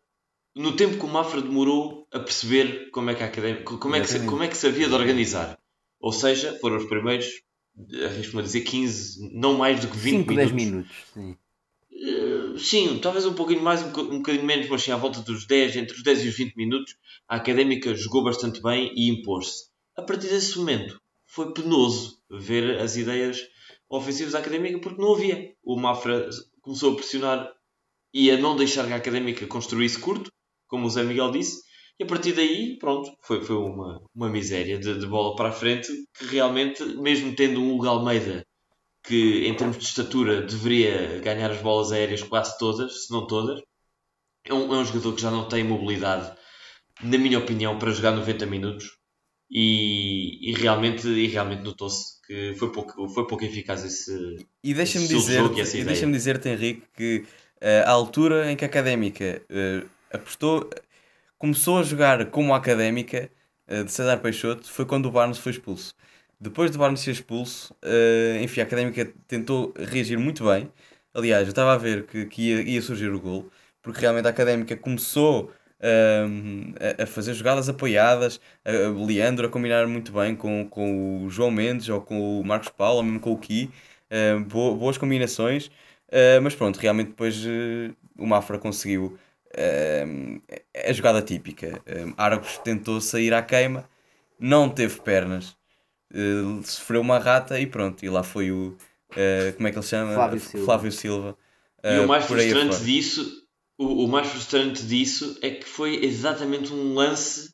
S1: no tempo que o Mafra demorou a perceber como é que a académica, como é que, como é que se havia de organizar. Ou seja, foram os primeiros, arrisco-me a dizer, 15, não mais do que 20
S4: 5, 10
S1: minutos.
S4: minutos. Sim.
S1: Uh, Sim, talvez um pouquinho mais, um, um bocadinho menos, mas sim à volta dos 10, entre os 10 e os 20 minutos, a académica jogou bastante bem e impôs-se. A partir desse momento, foi penoso ver as ideias ofensivas da académica porque não havia. O Mafra começou a pressionar e a não deixar que a académica construísse curto, como o Zé Miguel disse, e a partir daí, pronto, foi, foi uma, uma miséria de, de bola para a frente que realmente, mesmo tendo um Hugo Almeida que em termos de estatura deveria ganhar as bolas aéreas quase todas, se não todas. É um, é um jogador que já não tem mobilidade, na minha opinião, para jogar 90 minutos e, e realmente, e realmente notou-se que foi pouco, foi pouco eficaz esse.
S2: E deixa-me
S1: Esse de jogo e
S2: dizer,
S1: essa
S2: e
S1: ideia.
S2: deixa-me dizer-te, Henrique, que eh, a altura em que a Académica eh, apostou, começou a jogar como a Académica eh, de César Peixoto foi quando o Barnes foi expulso. Depois do Barnes ser expulso, enfim, a Académica tentou reagir muito bem. Aliás, eu estava a ver que, que ia, ia surgir o gol, porque realmente a Académica começou a, a, fazer jogadas apoiadas, a, Leandro a combinar muito bem com, com o João Mendes ou com o Marcos Paulo, ou mesmo com o Ki, boas combinações, uh, mas pronto, realmente depois uh, o Mafra conseguiu a jogada típica. Argos tentou sair à queima, não teve pernas, sofreu uma rata e pronto, e lá foi o. como é que ele chama?
S4: Flávio Silva.
S2: Flávio Silva.
S1: e o mais frustrante disso o, o, mais frustrante disso é que foi exatamente um lance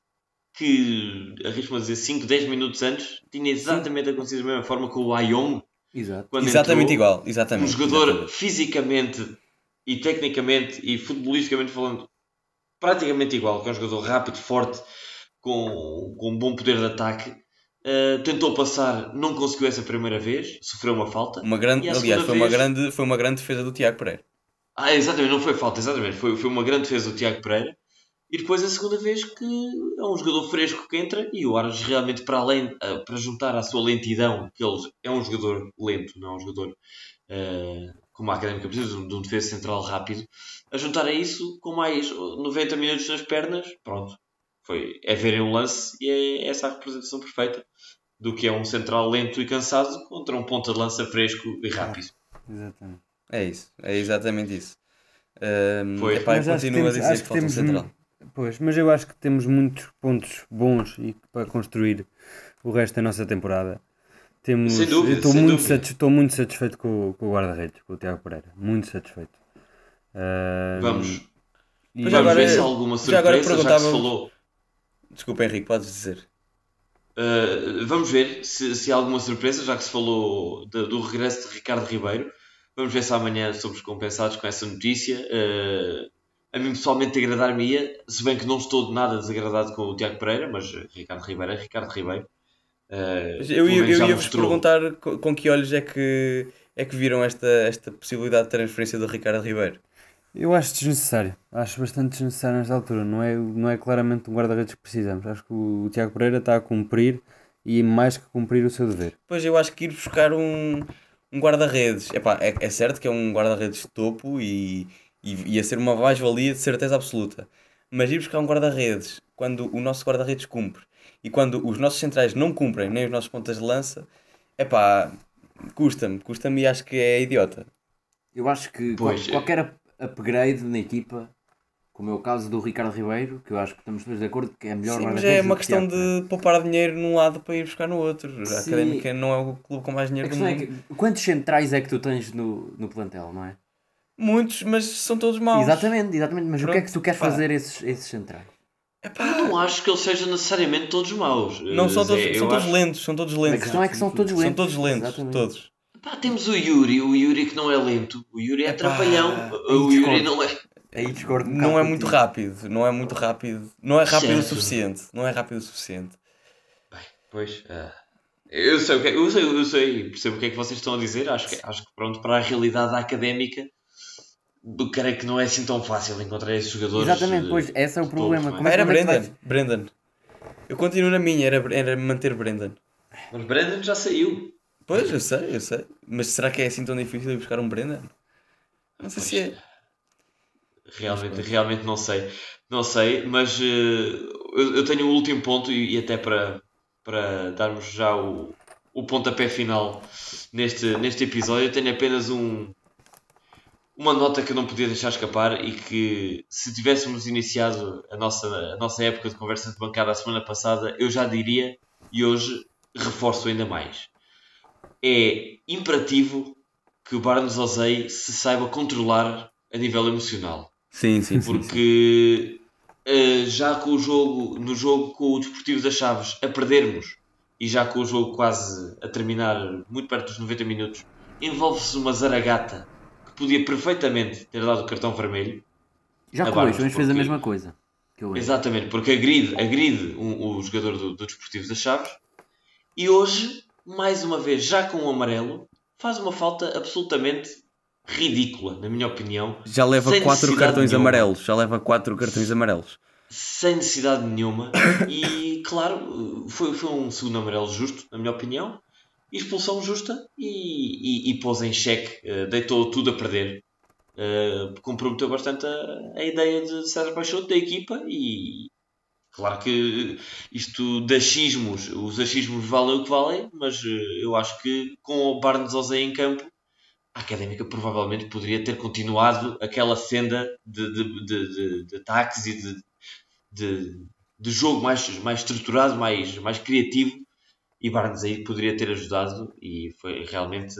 S1: que, arrisco-me a dizer, 5, 10 minutos antes, tinha exatamente Sim. acontecido da mesma forma com o Ayong.
S2: Exato. exatamente entrou, igual, exatamente.
S1: Um jogador
S2: exatamente.
S1: fisicamente e tecnicamente e futebolisticamente falando praticamente igual, que é um jogador rápido, forte, com, com um bom poder de ataque. Uh, tentou passar, não conseguiu essa primeira vez, sofreu uma falta.
S2: Uma grande, aliás, foi, vez... uma grande, foi uma grande defesa do Tiago Pereira.
S1: Ah, exatamente, não foi falta, exatamente. Foi, foi uma grande defesa do Tiago Pereira. E depois a segunda vez que é um jogador fresco que entra e o Aras realmente para além, eh, para juntar à sua lentidão, que ele é um jogador lento, não é um jogador uh, como a Académica precisa de um defesa central rápido, a juntar a isso com mais 90 minutos nas pernas, pronto. Foi, é verem um lance e é essa a representação perfeita do que é um central lento e cansado contra um ponta de lança fresco e rápido.
S3: Exatamente.
S2: É isso, é exatamente isso. Um, pois, epá, mas continua a dizer que, que falta temos, central.
S3: Pois, mas eu acho que temos muitos pontos bons e para construir o resto da nossa temporada. Temos,
S1: sem dúvida,
S3: estou, muito satisfeito, estou muito satisfeito com, com o guarda-redes, com o Tiago Pereira. Muito satisfeito.
S1: Uh, vamos. E vamos agora, ver se há alguma surpresa, já, agora perguntava... já que se falou.
S2: Desculpa, Henrique, podes dizer.
S1: Uh, vamos ver se, se há alguma surpresa, já que se falou de, do regresso de Ricardo Ribeiro. Vamos ver se amanhã somos compensados com essa notícia. Uh, a mim pessoalmente agradar-me-ia, se bem que não estou de nada desagradado com o Tiago Pereira, mas Ricardo Ribeiro é Ricardo Ribeiro.
S2: Uh, eu, eu, eu ia-vos perguntar com, com, que olhos é que, é que viram esta, esta possibilidade de transferência do Ricardo Ribeiro.
S3: Eu acho desnecessário, acho bastante desnecessário nesta altura. Não é, não é claramente um guarda-redes que precisamos. Acho que o, o Tiago Pereira está a cumprir e mais que cumprir o seu dever.
S2: Pois eu acho que ir buscar um, um guarda-redes. É, é certo que é um guarda-redes de topo e, e ia ser uma mais-valia de certeza absoluta. Mas ir buscar um guarda-redes quando o nosso guarda-redes cumpre e quando os nossos centrais não cumprem, nem os nossos pontas de lança, é pá, custa-me, custa-me e acho que é idiota.
S4: Eu acho que pois, qualquer upgrade na equipa como é o caso do Ricardo Ribeiro, que eu acho que estamos todos de acordo que é melhor
S2: Sim, mas é uma questão de poupar dinheiro num lado para ir buscar no outro. A Académica não é o clube com mais dinheiro do
S4: mundo. É que, quantos centrais é que tu tens no, no plantel, não é?
S2: Muitos, mas são todos maus.
S4: Exatamente, exatamente. Mas Pronto, o que é que tu queres pá. fazer esses, esses centrais?
S1: Epá. Eu não acho que eles sejam necessariamente todos maus.
S2: Não, são todos, são todos acho... lentos, são todos lentos.
S4: A questão é que são todos lentos.
S2: São todos lentos, exatamente. todos.
S1: Epá, temos o Yuri, o Yuri que não é lento. O Yuri é Epá. trapalhão. O Yuri não é...
S4: Aí discordo um
S2: Não é muito rápido, não é muito rápido. Não é rápido certo. o suficiente. Não é rápido o suficiente.
S1: Bem, pois. Uh, eu, sei o que, é, eu, sei, eu sei, percebo o que é que vocês estão a dizer. Acho que, acho que pronto, para a realidade académica, creio que não é assim tão fácil encontrar esses jogadores.
S4: Exatamente, pois, esse é o problema.
S2: Como é era Brendan. Brendan. Eu continuo na minha, era, era manter Brendan.
S1: Mas Brendan já saiu.
S2: Pois, eu sei, eu sei. Mas será que é assim tão difícil ir buscar um Brendan? Não sei pois. se é.
S1: Realmente, realmente não sei. Não sei, mas uh, eu, eu, tenho um último ponto e, e, até para, para darmos já o, o pontapé final neste, neste episódio, eu tenho apenas um, uma nota que eu não podia deixar escapar e que se tivéssemos iniciado a nossa, a nossa época de conversa de bancada a semana passada, eu já diria e hoje reforço ainda mais. É imperativo que o Barnes Ozei se saiba controlar a nível emocional.
S2: Sim, sim,
S1: Porque sim, uh, já com o jogo, no jogo com o Desportivo das Chaves a perdermos e já com o jogo quase a terminar muito perto dos 90 minutos, envolve-se uma zaragata que podia perfeitamente ter dado o cartão vermelho.
S4: Já com o Leixões fez a mesma coisa.
S1: Exatamente, porque agride, agride um, o jogador do, do Desportivo das Chaves e hoje, mais uma vez, já com o amarelo, faz uma falta absolutamente ridícula, na minha opinião.
S2: Já leva quatro cartões nenhuma. amarelos. Já leva quatro cartões amarelos.
S1: Sem necessidade nenhuma. e claro, foi, foi um segundo amarelo justo, na minha opinião. Expulsão justa e, e, e pôs em xeque, uh, deitou tudo a perder. uh, comprometeu bastante a, a, ideia de César Peixoto, da equipa, e claro que isto de achismos, os achismos valem o que valem, mas uh, eu acho que com o Barnes José em campo, a Académica provavelmente poderia ter continuado aquela senda de, de, de, de ataques e de, de, jogo mais, mais estruturado, mais, mais criativo, e Barnes aí poderia ter ajudado, e foi realmente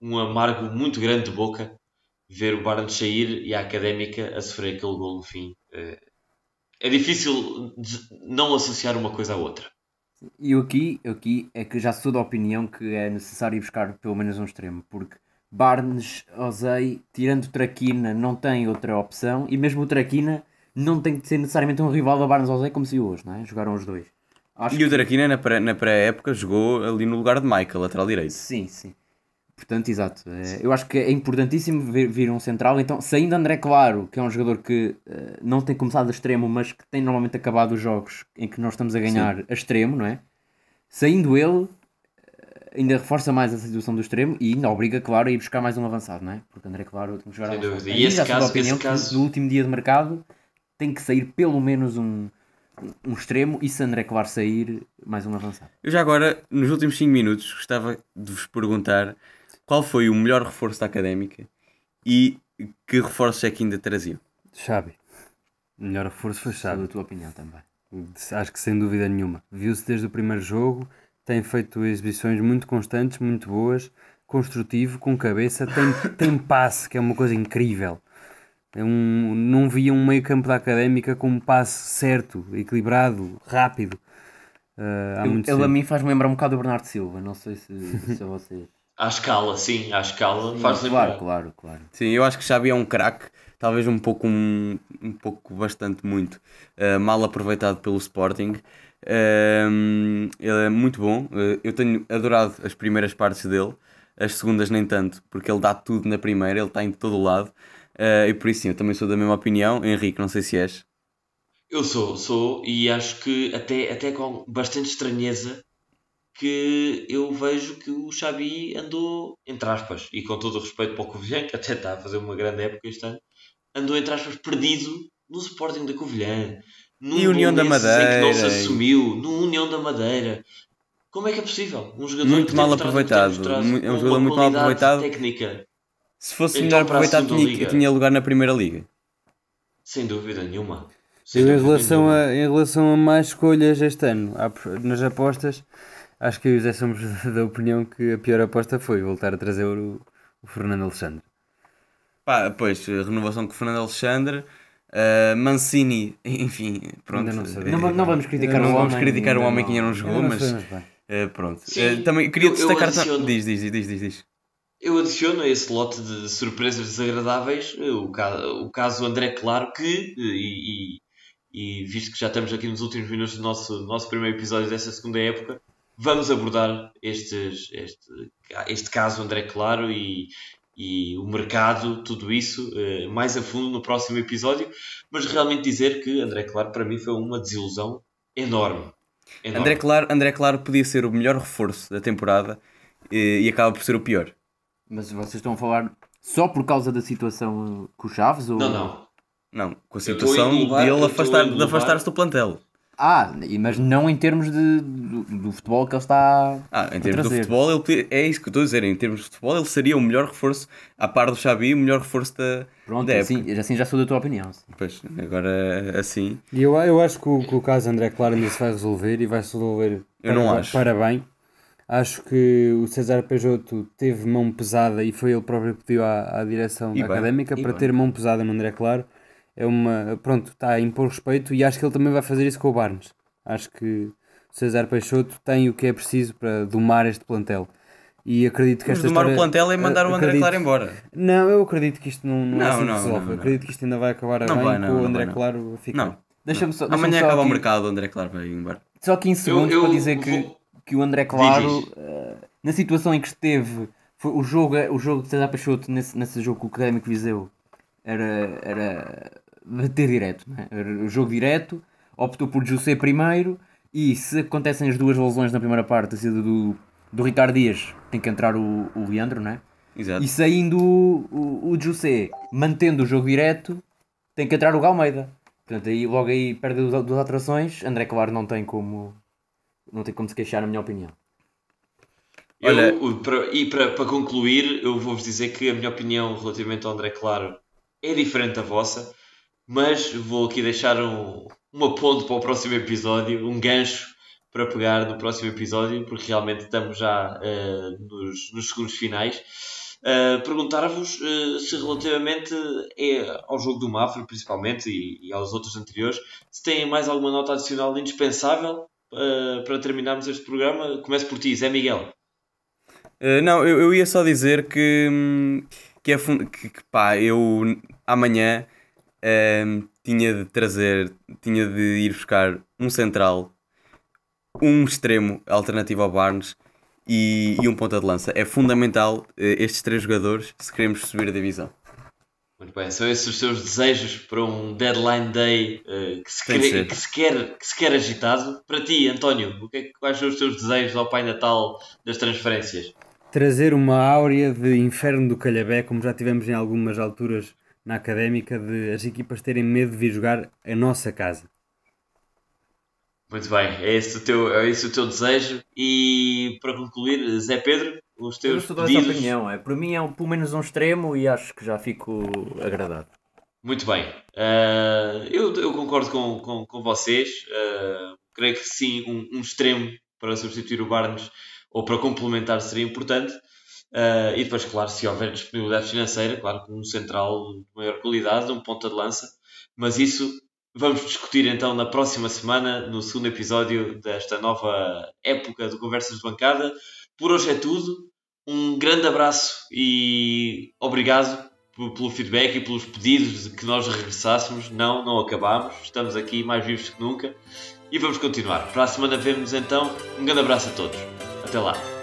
S1: um amargo muito grande de boca ver o Barnes sair e a Académica a sofrer aquele gol no fim. É, é difícil não associar uma coisa à outra.
S4: E aqui, aqui é que já sou da opinião que é necessário buscar pelo menos um extremo, porque Barnes, Ozei, tirando Traquina, não tem outra opção, e mesmo o Traquina não tem que ser necessariamente um rival da Barnes Ozei como se hoje, não é? Jogaram os dois.
S2: Acho e que... o Traquina na pré-época jogou ali no lugar de Michael, lateral direito.
S4: Sim, sim. Portanto, exato. É, eu acho que é importantíssimo vir, vir, um central. Então, saindo André Claro, que é um jogador que uh, não tem começado a extremo, mas que tem normalmente acabado os jogos em que nós estamos a ganhar Sim. a extremo, não é? Saindo ele, ainda reforça mais a situação do extremo e ainda obriga, claro, a ir buscar mais um avançado, não é? Porque André Claro tem que jogar
S1: avançado. E esse caso, opinião esse caso...
S4: no último dia de mercado tem que sair pelo menos um, um extremo e se André Claro sair, mais um avançado.
S2: Eu já agora, nos últimos 5 minutos, gostava de vos perguntar qual foi o melhor reforço da académica e que reforços é que ainda traziam?
S3: Xabi. O melhor reforço foi Xabi.
S4: a tua opinião também.
S3: Acho que sem dúvida nenhuma. Viu-se desde o primeiro jogo, tem feito exibições muito constantes, muito boas, construtivo, com cabeça, tem, tem passe, que é uma coisa incrível. É um, não via um meio campo da académica com um passe certo, equilibrado, rápido.
S4: Uh, ele tempo. a mim faz-me lembrar um bocado o Bernardo Silva, não sei se, se vocês.
S1: À escala, sim, à escala faz lembrar.
S4: Claro, claro, claro.
S2: Sim, eu acho que Xabi é um craque, talvez um pouco, um, um pouco bastante muito, uh, mal aproveitado pelo Sporting. Uh, ele é muito bom, uh, eu tenho adorado as primeiras partes dele, as segundas nem tanto, porque ele dá tudo na primeira, ele está em todo o lado. e por isso sim, eu também sou da mesma opinião. Henrique, não sei se és.
S1: Eu sou, sou, e acho que até, até com bastante estranheza que eu vejo que o Xabi andou, entre aspas, e com todo o respeito para o Covilhã, que até está a fazer uma grande época este ano, andou, entre aspas, perdido no Sporting da Covilhã.
S2: No e União da Madeira. Em que
S1: não se assumiu, no União da Madeira. Como é que é possível? Um jogador
S2: muito mal aproveitado. é um jogador muito mal aproveitado.
S1: Técnica.
S2: Se fosse então, melhor aproveitado, tinha, tinha lugar na Primeira Liga.
S1: Sem dúvida nenhuma.
S3: Sem em, relação a, em relação a mais escolhas este ano, nas apostas, Acho que eu e o Zé somos da opinião que a pior aposta foi voltar a trazer o, o Fernando Alexandre.
S2: Pá, pois, renovação com o Fernando Alexandre. Uh, Mancini, enfim, pronto.
S4: Não, não, não, vamos criticar
S2: não
S4: um
S2: vamos
S4: homem,
S2: criticar um homem que ainda não jogou, mas uh, pronto. Uh, também queria destacar. Adiciono, diz, diz, diz, diz, diz.
S1: Eu adiciono a esse lote de surpresas desagradáveis o caso, o caso André Claro, que, e, e, e, visto que já estamos aqui nos últimos minutos do nosso, nosso primeiro episódio dessa segunda época, vamos abordar estes, este, este caso André Claro e, e o mercado, tudo isso, uh, mais a fundo no próximo episódio, mas realmente dizer que André Claro para mim foi uma desilusão enorme. enorme.
S2: André, Claro, André Claro podia ser o melhor reforço da temporada e, e acaba por ser o pior.
S4: Mas vocês estão a falar só por causa da situação com o Chaves? Ou...
S1: Não, não.
S2: Não, com a situação dele afastar, de afastar-se do plantel.
S4: Ah, mas não em termos de, do, do futebol que ele está
S2: Ah, em termos do futebol, ele, é isso que eu estou a dizer. Em termos de futebol, ele seria o melhor reforço, a par do Xabi, o melhor reforço da,
S4: Pronto,
S2: da
S4: assim, assim já sou da tua opinião. Sim.
S2: Pois, agora assim.
S3: E eu, eu acho que o, que o caso André Claro ainda se vai resolver e vai se resolver
S2: eu não acho.
S3: para bem. Acho que o César Peixoto teve mão pesada e foi ele próprio que pediu à, à direção e académica para bem. ter mão pesada no André Claro é uma. Pronto, está a impor respeito e acho que ele também vai fazer isso com o Barnes. Acho que o César Peixoto tem o que é preciso para domar este plantel. E acredito que
S2: Mas
S3: esta
S2: domar
S3: história...
S2: o plantel é mandar o André acredito... Claro embora.
S3: Não, eu acredito que isto não, não, não é assim resolve. Não, não, acredito que isto ainda vai acabar não bem vai, com o André Claro a ficar.
S2: Não. Deixa-me só, deixa
S3: Amanhã
S2: só acaba aqui... o mercado, o André Claro vai ir embora.
S4: Só 15 segundos eu, eu, para dizer que, que o André Claro, uh, na situação em que esteve, foi o jogo, o jogo de César Peixoto nesse, nesse jogo com o Académico Viseu era, era bater direto, é? era o jogo direto, optou por José primeiro e se acontecem as duas lesões na primeira parte, a saída do, do Ricardo Dias, tem que entrar o, o Leandro, não é?
S2: Exato.
S4: E saindo o, o, o José, mantendo o jogo direto, tem que entrar o Galmeida. Portanto, aí, logo aí perde duas duas atrações. André Claro não tem como não tem como se queixar, na minha opinião.
S1: Eu,
S2: Olha-
S1: para- e para, para concluir, eu vou-vos dizer que a minha opinião relativamente ao André Claro é diferente da vossa, mas vou aqui deixar um, uma ponte para o próximo episódio, um gancho para pegar no próximo episódio, porque realmente estamos já eh, nos, nos segundos finais. Eh, Perguntar-vos eh, se relativamente é ao jogo do Mafra, principalmente, e, e aos outros anteriores, se têm mais alguma nota adicional indispensável para terminarmos este programa. Começo por ti, Zé Miguel.
S2: Uh, não, eu, eu ia só dizer que, hum, que, é que, que, pá, eu amanhã hum, tinha de trazer, tinha de ir buscar um central, um extremo alternativo ao Barnes e, e um ponta de lança. É fundamental uh, estes três jogadores se queremos subir a divisão.
S1: Muito bem, são esses os seus desejos para um deadline day eh, que, se quer, que, se quer, que se quer agitado. Para ti, António, o que é, quais são os teus desejos ao Pai Natal das transferências?
S3: Trazer uma áurea de inferno do calhabé, como já tivemos em algumas alturas na académica, de as equipas terem medo de vir jogar a nossa casa.
S1: Muito bem, é esse o teu, é esse o teu desejo. E para concluir, Zé Pedro, os
S4: Eu
S1: teus
S4: dessa
S1: pedidos.
S4: opinião. É, para mim é um- pelo menos um extremo e acho que já fico agradado.
S1: Muito bem. Eh, eu, eu concordo com, com, com vocês. Eh, creio que sim, um, um extremo para substituir o Barnes ou para complementar seria importante. Eh, e depois, claro, se houver disponibilidade financeira, claro, com um central de maior qualidade, um ponta de lança. Mas isso vamos discutir então na próxima semana, no segundo episódio desta nova época de Conversas de Bancada. Por hoje é tudo. Um grande abraço e obrigado pelo feedback e pelos pedidos de que nós regressássemos. Não, não acabámos. Estamos aqui mais vivos que nunca. E vamos continuar. Para a semana vermos então. Um grande abraço a todos. Até lá.